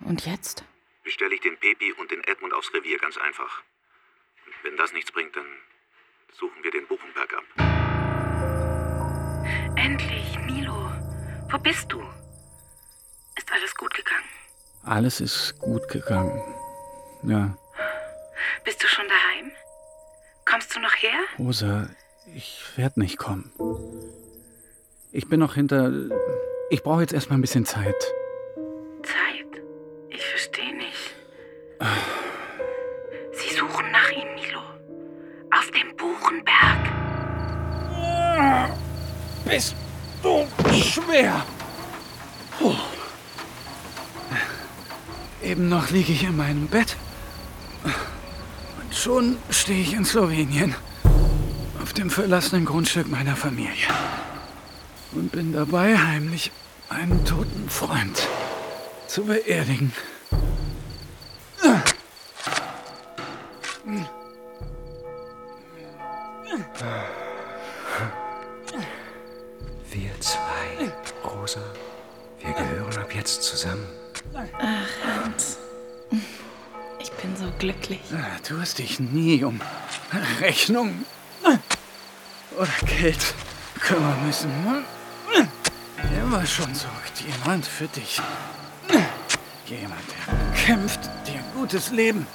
Speaker 8: Und jetzt?
Speaker 11: Bestelle ich den Pepi und den Edmund aufs Revier ganz einfach. Und wenn das nichts bringt, dann suchen wir den Buchenberg ab.
Speaker 2: Endlich, Milo. Wo bist du? Ist alles gut gegangen?
Speaker 5: Alles ist gut gegangen. Ja,
Speaker 2: Bist du schon daheim? Kommst du noch her?
Speaker 5: Rosa, ich werde nicht kommen. Ich bin noch hinter. Ich brauche jetzt erstmal ein bisschen Zeit.
Speaker 2: Zeit? Ich verstehe nicht. Sie suchen nach ihm, Milo. Auf dem Buchenberg.
Speaker 5: Bist du schwer? Puh. Eben noch liege ich in meinem Bett. Und schon stehe ich in Slowenien. Auf dem verlassenen Grundstück meiner Familie und bin dabei heimlich einen toten Freund zu beerdigen.
Speaker 1: Wir zwei, Rosa, wir gehören ab jetzt zusammen.
Speaker 2: Ach, Hans. Ich bin so glücklich.
Speaker 5: Ah, du hast dich nie um Rechnung oder Geld kümmern müssen. Ne? Immer schon sorgt jemand für dich. Jemand, der kämpft, dir ein gutes Leben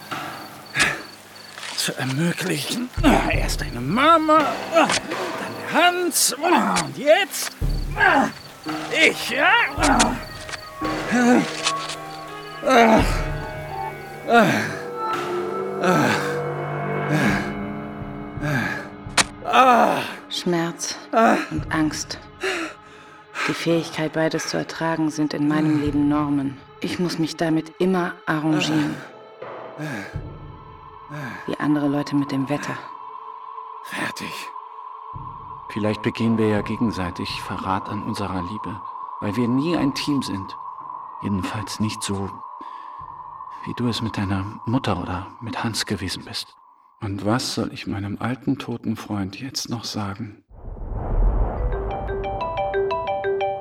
Speaker 5: zu ermöglichen. Erst deine Mama, dann der Hans und jetzt ich, ja?
Speaker 2: Schmerz und Angst. Die Fähigkeit, beides zu ertragen, sind in meinem Leben Normen. Ich muss mich damit immer arrangieren. Wie andere Leute mit dem Wetter.
Speaker 5: Fertig. Vielleicht begehen wir ja gegenseitig Verrat an unserer Liebe, weil wir nie ein Team sind. Jedenfalls nicht so, wie du es mit deiner Mutter oder mit Hans gewesen bist. Und was soll ich meinem alten toten Freund jetzt noch sagen?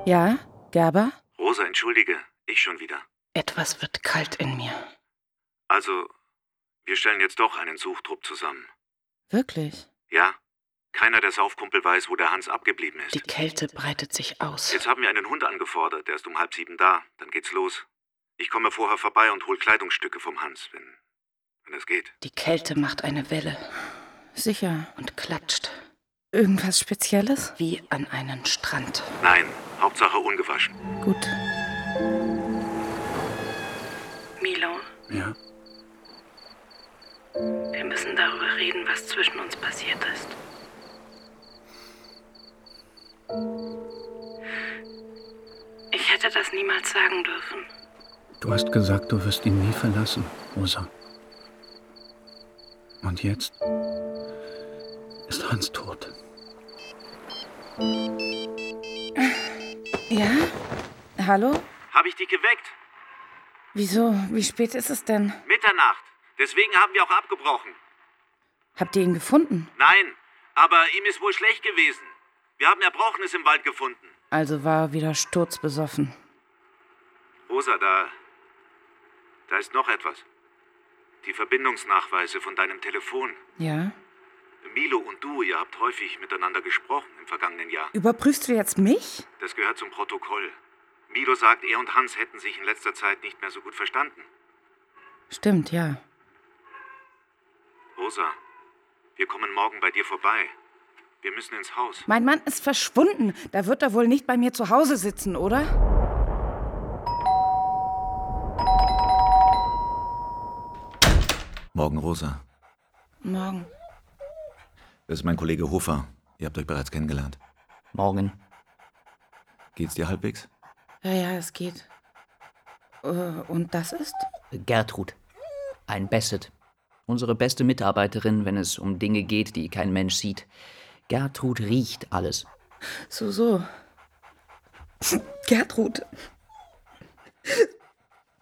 Speaker 2: Ja, Gerber?
Speaker 11: Rosa, entschuldige, ich schon wieder.
Speaker 2: Etwas wird kalt in mir.
Speaker 11: Also, wir stellen jetzt doch einen Suchtrupp zusammen.
Speaker 2: Wirklich?
Speaker 11: Ja? Keiner der Saufkumpel weiß, wo der Hans abgeblieben ist.
Speaker 2: Die Kälte breitet sich aus.
Speaker 11: Jetzt haben wir einen Hund angefordert, der ist um halb sieben da. Dann geht's los. Ich komme vorher vorbei und hol Kleidungsstücke vom Hans, wenn, wenn es geht.
Speaker 2: Die Kälte macht eine Welle
Speaker 8: Sicher.
Speaker 2: und klatscht.
Speaker 8: Irgendwas Spezielles?
Speaker 2: Wie an einen Strand.
Speaker 11: Nein, Hauptsache ungewaschen.
Speaker 8: Gut.
Speaker 2: Milo,
Speaker 5: Ja?
Speaker 2: wir müssen darüber reden, was zwischen uns passiert ist. Ich hätte das niemals sagen dürfen.
Speaker 5: Du hast gesagt, du wirst ihn nie verlassen, Rosa. Und jetzt ist Hans tot.
Speaker 8: Ja? Hallo?
Speaker 11: Hab ich dich geweckt?
Speaker 8: Wieso? Wie spät ist es denn?
Speaker 11: Mitternacht. Deswegen haben wir auch abgebrochen.
Speaker 8: Habt ihr ihn gefunden?
Speaker 11: Nein, aber ihm ist wohl schlecht gewesen. Wir haben Erbrochenes im Wald gefunden.
Speaker 8: Also war er wieder sturzbesoffen.
Speaker 11: Rosa, da. Da ist noch etwas. Die Verbindungsnachweise von deinem Telefon.
Speaker 8: Ja?
Speaker 11: Milo und du, ihr habt häufig miteinander gesprochen im vergangenen Jahr.
Speaker 8: Überprüfst du jetzt mich?
Speaker 11: Das gehört zum Protokoll. Milo sagt, er und Hans hätten sich in letzter Zeit nicht mehr so gut verstanden.
Speaker 8: Stimmt, ja.
Speaker 11: Rosa, wir kommen morgen bei dir vorbei. Wir müssen ins Haus.
Speaker 8: Mein Mann ist verschwunden. Da wird er wohl nicht bei mir zu Hause sitzen, oder?
Speaker 13: Morgen, Rosa.
Speaker 8: Morgen.
Speaker 13: Das ist mein Kollege Hofer. Ihr habt euch bereits kennengelernt.
Speaker 9: Morgen.
Speaker 13: Geht's dir halbwegs?
Speaker 8: Ja, ja, es geht. Äh, Und das ist?
Speaker 9: Gertrud. Ein Basset. Unsere beste Mitarbeiterin, wenn es um Dinge geht, die kein Mensch sieht. Gertrud riecht alles.
Speaker 8: So, so. Gertrud.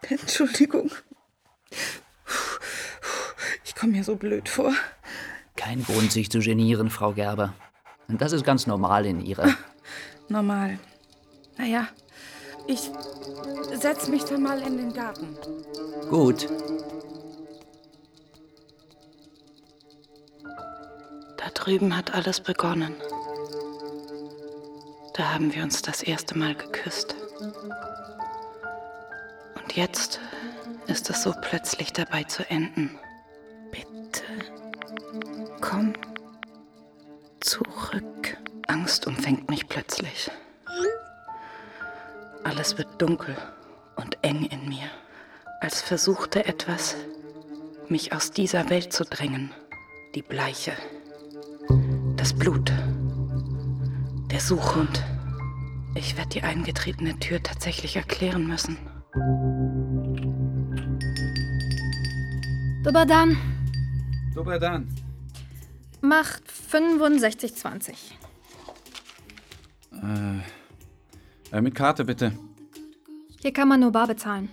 Speaker 8: Entschuldigung. Ich komme mir so blöd vor.
Speaker 9: Kein Grund, sich zu genieren, Frau Gerber. Und das ist ganz normal in ihrer.
Speaker 8: Normal. Naja, ich setz mich dann mal in den Garten.
Speaker 9: Gut.
Speaker 2: Da drüben hat alles begonnen. Da haben wir uns das erste Mal geküsst. Und jetzt ist es so plötzlich dabei zu enden. Komm zurück. Angst umfängt mich plötzlich. Alles wird dunkel und eng in mir, als versuchte etwas, mich aus dieser Welt zu drängen. Die Bleiche, das Blut, der Suchhund. Ich werde die eingetretene Tür tatsächlich erklären müssen.
Speaker 15: Dober dann. Macht 65,20.
Speaker 5: Äh, äh, mit Karte bitte.
Speaker 15: Hier kann man nur bar bezahlen.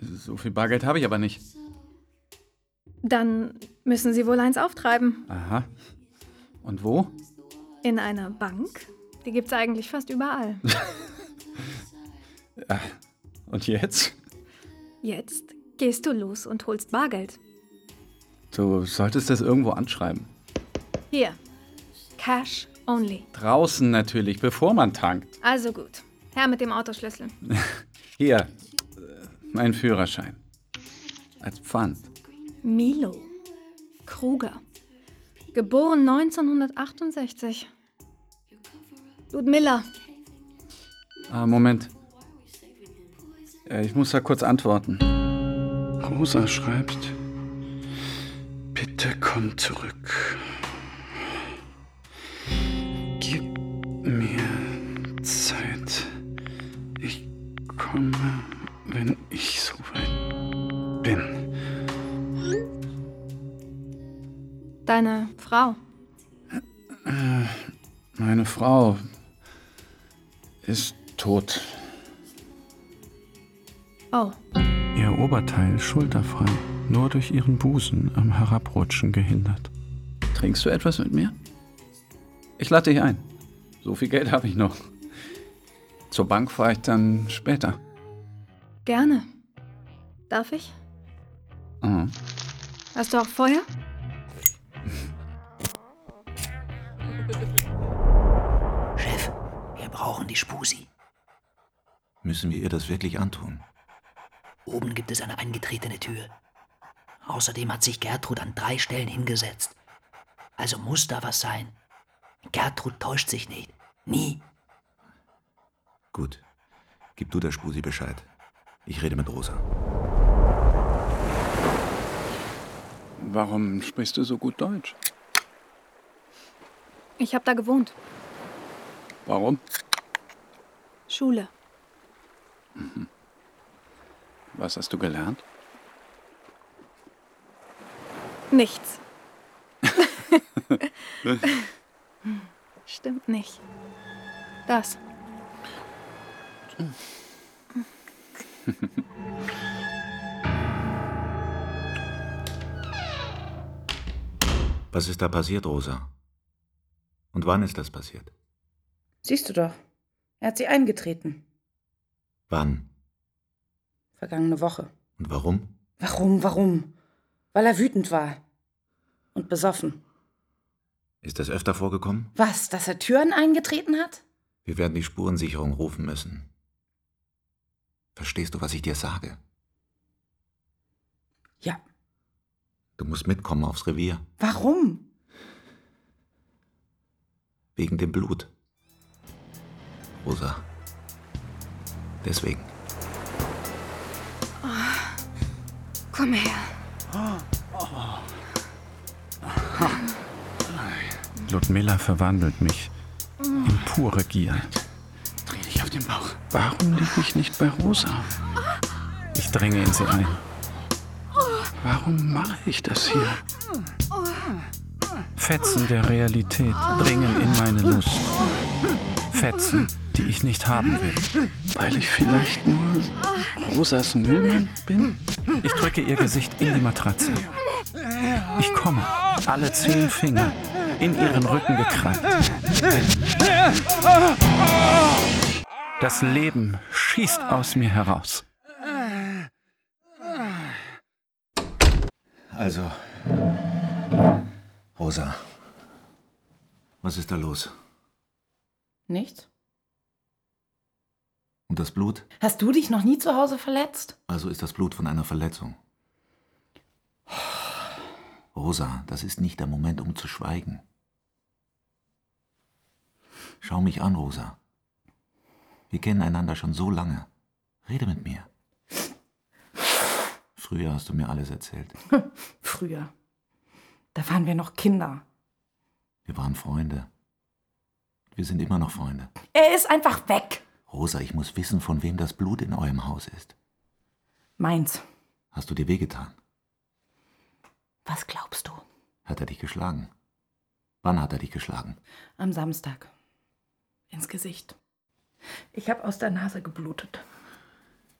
Speaker 5: So viel Bargeld habe ich aber nicht.
Speaker 15: Dann müssen Sie wohl eins auftreiben.
Speaker 5: Aha. Und wo?
Speaker 15: In einer Bank. Die gibt's eigentlich fast überall.
Speaker 3: Äh, Und jetzt?
Speaker 15: Jetzt gehst du los und holst Bargeld.
Speaker 3: Du solltest das irgendwo anschreiben.
Speaker 15: Hier. Cash only.
Speaker 3: Draußen natürlich, bevor man tankt.
Speaker 15: Also gut. Herr mit dem Autoschlüssel.
Speaker 3: Hier, äh, mein Führerschein. Als Pfand.
Speaker 15: Milo. Kruger. Geboren 1968. Ludmilla.
Speaker 3: Ah, Moment. Äh, Ich muss da kurz antworten. Rosa schreibt, bitte komm zurück.
Speaker 15: Frau.
Speaker 3: Meine Frau ist tot.
Speaker 15: Oh.
Speaker 5: Ihr Oberteil schulterfrei, nur durch ihren Busen am Herabrutschen gehindert.
Speaker 3: Trinkst du etwas mit mir? Ich lade dich ein. So viel Geld habe ich noch. Zur Bank fahre ich dann später.
Speaker 15: Gerne. Darf ich?
Speaker 3: Mhm.
Speaker 15: Hast du auch Feuer?
Speaker 9: Chef, wir brauchen die Spusi.
Speaker 13: Müssen wir ihr das wirklich antun?
Speaker 9: Oben gibt es eine eingetretene Tür. Außerdem hat sich Gertrud an drei Stellen hingesetzt. Also muss da was sein. Gertrud täuscht sich nicht. Nie.
Speaker 13: Gut. Gib du der Spusi Bescheid. Ich rede mit Rosa.
Speaker 3: Warum sprichst du so gut Deutsch?
Speaker 15: Ich habe da gewohnt.
Speaker 3: Warum?
Speaker 15: Schule.
Speaker 3: Mhm. Was hast du gelernt?
Speaker 15: Nichts. Stimmt nicht. Das.
Speaker 13: Was ist da passiert, Rosa? Und wann ist das passiert?
Speaker 8: Siehst du doch. Er hat sie eingetreten.
Speaker 13: Wann?
Speaker 8: Vergangene Woche.
Speaker 13: Und warum?
Speaker 8: Warum, warum? Weil er wütend war. Und besoffen.
Speaker 13: Ist das öfter vorgekommen?
Speaker 8: Was, dass er Türen eingetreten hat?
Speaker 13: Wir werden die Spurensicherung rufen müssen. Verstehst du, was ich dir sage?
Speaker 8: Ja.
Speaker 13: Du musst mitkommen aufs Revier.
Speaker 8: Warum?
Speaker 13: Wegen dem Blut. Rosa. Deswegen.
Speaker 15: Oh. Komm her.
Speaker 5: Ludmilla verwandelt mich in pure Gier.
Speaker 3: Dreh dich auf den Bauch.
Speaker 5: Warum liege ich nicht bei Rosa? Ich dränge in sie ein. Warum mache ich das hier? Fetzen der Realität dringen in meine Lust. Fetzen, die ich nicht haben will.
Speaker 3: Weil ich vielleicht nur Rosas Müllmann bin?
Speaker 5: Ich drücke ihr Gesicht in die Matratze. Ich komme, alle zehn Finger in ihren Rücken gekrallt. Das Leben schießt aus mir heraus.
Speaker 13: Also. Rosa. Was ist da los?
Speaker 8: Nichts?
Speaker 13: Und das Blut?
Speaker 8: Hast du dich noch nie zu Hause verletzt?
Speaker 13: Also ist das Blut von einer Verletzung. Rosa, das ist nicht der Moment, um zu schweigen. Schau mich an, Rosa. Wir kennen einander schon so lange. Rede mit mir. Früher hast du mir alles erzählt.
Speaker 8: Früher. Da waren wir noch Kinder.
Speaker 13: Wir waren Freunde. Wir sind immer noch Freunde.
Speaker 8: Er ist einfach weg.
Speaker 13: Rosa, ich muss wissen, von wem das Blut in eurem Haus ist.
Speaker 8: Meins.
Speaker 13: Hast du dir wehgetan?
Speaker 8: Was glaubst du?
Speaker 13: Hat er dich geschlagen? Wann hat er dich geschlagen?
Speaker 8: Am Samstag. Ins Gesicht. Ich habe aus der Nase geblutet.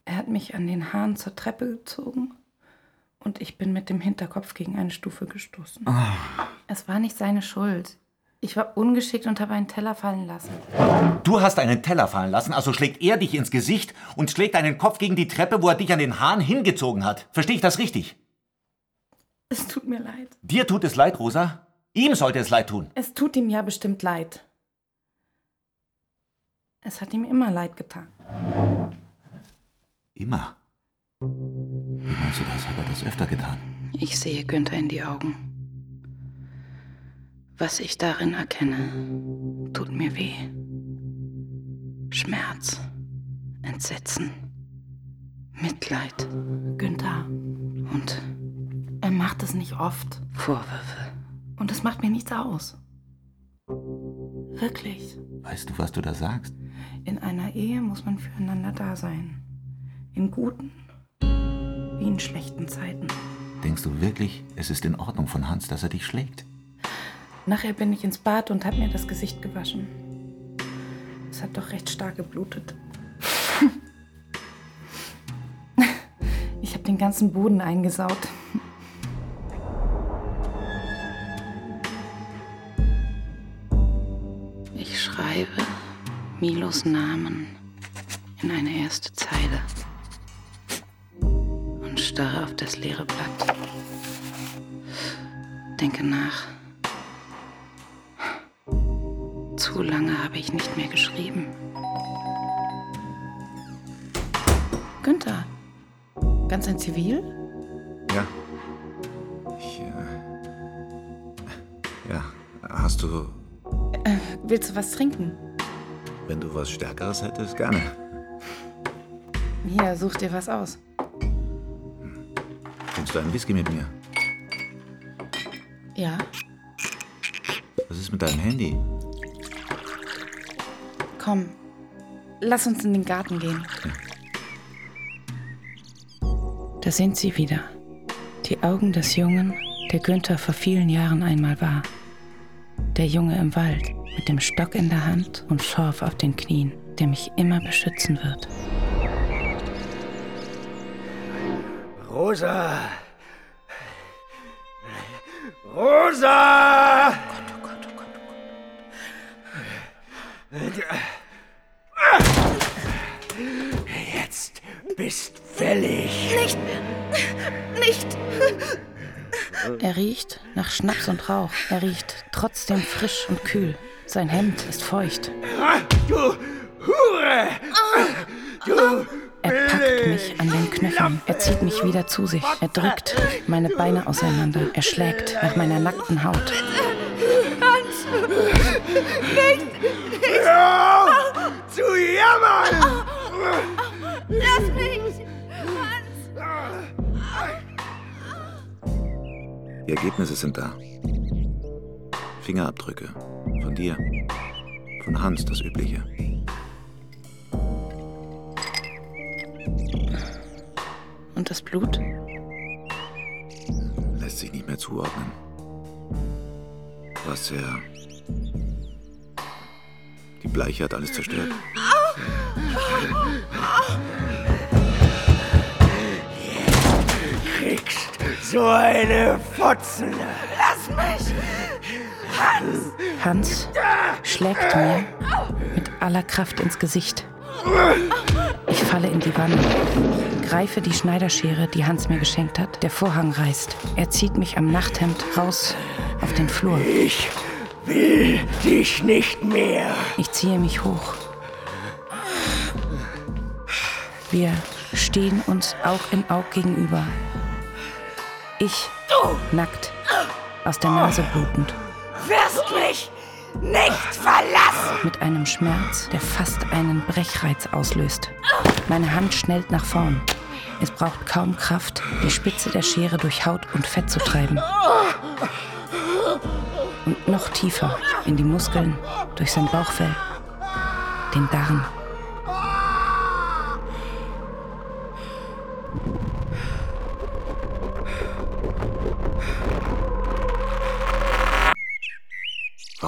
Speaker 8: Er hat mich an den Haaren zur Treppe gezogen und ich bin mit dem Hinterkopf gegen eine Stufe gestoßen. Es war nicht seine Schuld.
Speaker 2: Ich war ungeschickt und habe einen Teller fallen lassen.
Speaker 13: Du hast einen Teller fallen lassen, also schlägt er dich ins Gesicht und schlägt deinen Kopf gegen die Treppe, wo er dich an den Haaren hingezogen hat. Verstehe ich das richtig?
Speaker 2: Es tut mir leid.
Speaker 13: Dir tut es leid, Rosa? Ihm sollte es leid tun.
Speaker 2: Es tut ihm ja bestimmt leid. Es hat ihm immer leid getan.
Speaker 13: Immer. Wie meinst du das? Hat er das öfter getan?
Speaker 8: Ich sehe Günther in die Augen. Was ich darin erkenne, tut mir weh. Schmerz, Entsetzen, Mitleid.
Speaker 2: Günther.
Speaker 8: Und
Speaker 2: Er macht es nicht oft.
Speaker 8: Vorwürfe.
Speaker 2: Und es macht mir nichts aus. Wirklich.
Speaker 13: Weißt du, was du da sagst?
Speaker 2: In einer Ehe muss man füreinander da sein. In guten wie in schlechten Zeiten.
Speaker 13: Denkst du wirklich, es ist in Ordnung von Hans, dass er dich schlägt?
Speaker 2: Nachher bin ich ins Bad und habe mir das Gesicht gewaschen. Es hat doch recht stark geblutet. Ich habe den ganzen Boden eingesaut.
Speaker 8: Ich schreibe Milos Namen in eine erste Zeile starre auf das leere Blatt. Denke nach. Zu lange habe ich nicht mehr geschrieben.
Speaker 2: Günther, ganz in Zivil?
Speaker 11: Ja. Ich, äh, ja, hast du,
Speaker 2: Äh, willst du was trinken?
Speaker 11: wenn du was Stärkeres hättest, gerne.
Speaker 2: Hier, such dir was aus.
Speaker 11: Du einen Whisky mit mir?
Speaker 2: Ja,
Speaker 11: Was ist mit deinem Handy?
Speaker 2: komm. Lass uns in den Garten gehen.
Speaker 8: Da sind sie wieder. Die Augen des Jungen, der Günther vor vielen Jahren einmal war. Der Junge im Wald, mit dem Stock in der Hand und Schorf auf den Knien, der mich immer beschützen wird.
Speaker 7: Rosa! Rosa! Jetzt bist fällig.
Speaker 15: Nicht! Nicht!
Speaker 8: Er riecht nach Schnaps und Rauch. Er riecht trotzdem frisch und kühl. Sein Hemd ist feucht.
Speaker 7: Du Hure! Du
Speaker 8: Er packt mich an den Knöcheln. Er zieht mich wieder zu sich. Er drückt meine Beine auseinander. Er schlägt nach meiner nackten Haut.
Speaker 15: Hans! Nicht! Nicht!
Speaker 7: Hör auf zu jammern!
Speaker 15: Lass mich!
Speaker 11: Die Ergebnisse sind da. Fingerabdrücke. Von dir. Von Hans, das Übliche.
Speaker 8: Und das Blut?
Speaker 11: Lässt sich nicht mehr zuordnen. Was er. Die Bleiche hat alles zerstört.
Speaker 7: Kriegst so eine Fotzen. Lass mich! Hans!
Speaker 8: Hans schlägt mir mit aller Kraft ins Gesicht. Ich falle in die Wanne, greife die Schneiderschere, die Hans mir geschenkt hat. Der Vorhang reißt. Er zieht mich am Nachthemd raus auf den Flur.
Speaker 7: Ich will dich nicht mehr.
Speaker 8: Ich ziehe mich hoch. Wir stehen uns Aug in Aug gegenüber. Ich nackt, aus der Nase blutend,
Speaker 15: Wirst mich nicht verlassen!
Speaker 8: mit einem Schmerz, der fast einen Brechreiz auslöst. Meine Hand schnellt nach vorn. Es braucht kaum Kraft, die Spitze der Schere durch Haut und Fett zu treiben. Und noch tiefer in die Muskeln, durch sein Bauchfell, den Darm.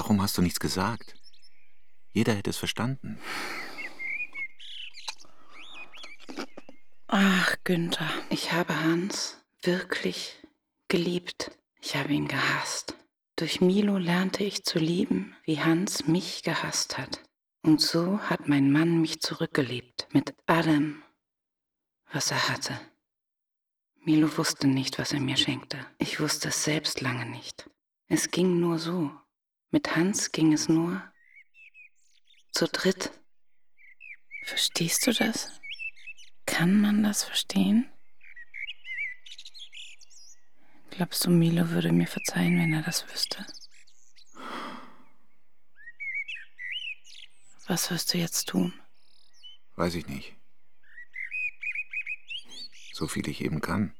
Speaker 11: Warum hast du nichts gesagt? Jeder hätte es verstanden.
Speaker 8: Ach, Günther, ich habe Hans wirklich geliebt. Ich habe ihn gehasst.
Speaker 2: Durch Milo lernte ich zu lieben, wie Hans mich gehasst hat. Und so hat mein Mann mich zurückgelebt mit allem, was er hatte. Milo wusste nicht, was er mir schenkte. Ich wusste es selbst lange nicht. Es ging nur so. Mit Hans ging es nur zu dritt. Verstehst du das? Kann man das verstehen? Glaubst du, Milo würde mir verzeihen, wenn er das wüsste? Was wirst du jetzt tun?
Speaker 13: Weiß ich nicht. So viel ich eben kann.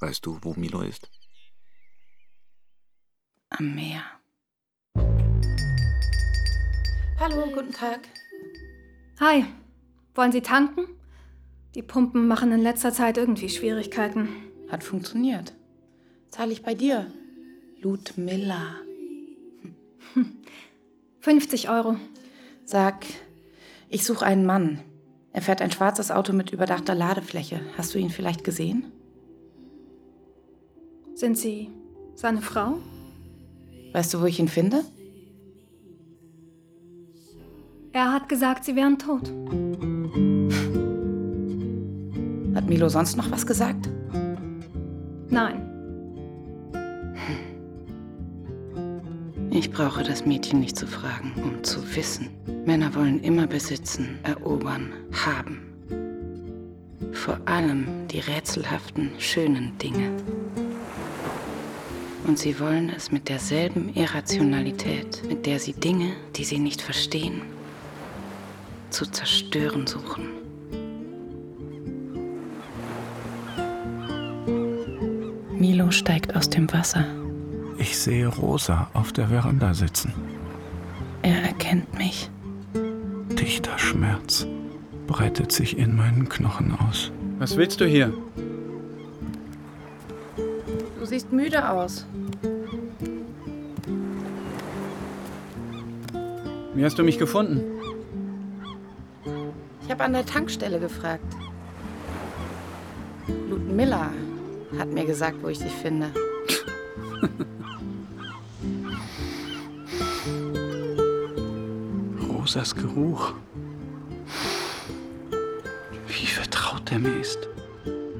Speaker 13: Weißt du, wo Milo ist?
Speaker 2: Am Meer. Hallo, guten Tag.
Speaker 15: Hi, wollen Sie tanken? Die Pumpen machen in letzter Zeit irgendwie Schwierigkeiten.
Speaker 2: Hat funktioniert. Zahle ich bei dir. Ludmilla.
Speaker 15: 50 Euro.
Speaker 2: Sag, ich suche einen Mann. Er fährt ein schwarzes Auto mit überdachter Ladefläche. Hast du ihn vielleicht gesehen?
Speaker 15: Sind Sie seine Frau?
Speaker 2: Weißt du, wo ich ihn finde?
Speaker 15: Er hat gesagt, Sie wären tot.
Speaker 2: Hat Milo sonst noch was gesagt?
Speaker 15: Nein.
Speaker 2: Ich brauche das Mädchen nicht zu fragen, um zu wissen. Männer wollen immer besitzen, erobern, haben. Vor allem die rätselhaften, schönen Dinge. Und sie wollen es mit derselben Irrationalität, mit der sie Dinge, die sie nicht verstehen, zu zerstören suchen. Milo steigt aus dem Wasser.
Speaker 5: Ich sehe Rosa auf der Veranda sitzen.
Speaker 2: Er erkennt mich.
Speaker 5: Dichter Schmerz breitet sich in meinen Knochen aus.
Speaker 3: Was willst du hier?
Speaker 2: Du siehst müde aus.
Speaker 3: Wie hast du mich gefunden?
Speaker 2: Ich habe an der Tankstelle gefragt. Ludmilla hat mir gesagt, wo ich dich finde.
Speaker 5: Rosas Geruch. Wie vertraut er mir ist.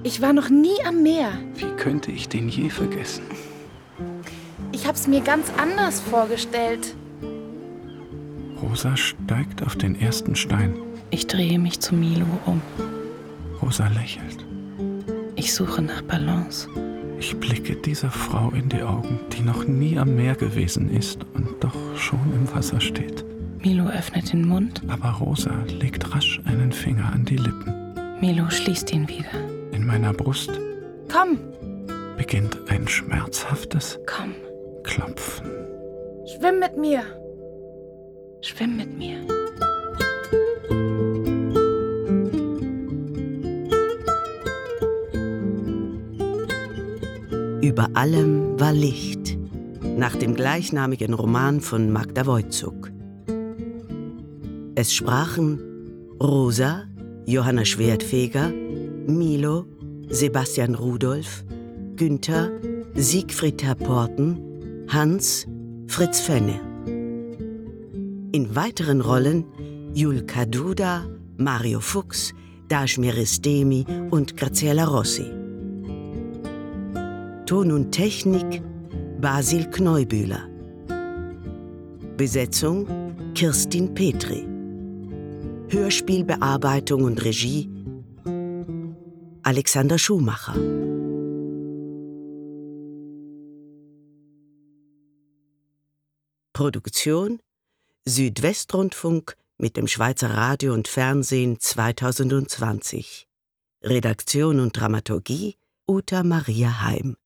Speaker 2: Ich war noch nie am Meer.
Speaker 5: Wie könnte ich den je vergessen?
Speaker 2: Ich hab's mir ganz anders vorgestellt.
Speaker 5: Rosa steigt auf den ersten Stein.
Speaker 2: Ich drehe mich zu Milo um.
Speaker 5: Rosa lächelt.
Speaker 2: Ich suche nach Balance.
Speaker 5: Ich blicke dieser Frau in die Augen, die noch nie am Meer gewesen ist und doch schon im Wasser steht.
Speaker 2: Milo öffnet den Mund.
Speaker 5: Aber Rosa legt rasch einen Finger an die Lippen.
Speaker 2: Milo schließt ihn wieder.
Speaker 5: In meiner Brust
Speaker 2: Komm,
Speaker 5: beginnt ein schmerzhaftes
Speaker 2: komm,
Speaker 5: Klopfen.
Speaker 2: schwimm mit mir. Schwimm mit mir.
Speaker 6: Über allem war Licht, nach dem gleichnamigen Roman von Magda Wojcuk. Es sprachen Rosa, Johanna Schwertfeger, Milo, Sebastian Rudolph, Günther, Siegfried Herporten, Hans, Fritz Fenne. In weiteren Rollen Julka Duda, Mario Fuchs, Dashmir Ristemi und Graziella Rossi. Ton und Technik Basil Kneubühler. Besetzung Kirstin Petri. Hörspielbearbeitung und Regie Alexander Schumacher. Produktion Südwestrundfunk mit dem Schweizer Radio und Fernsehen 2020. Redaktion und Dramaturgie Uta Maria Heim.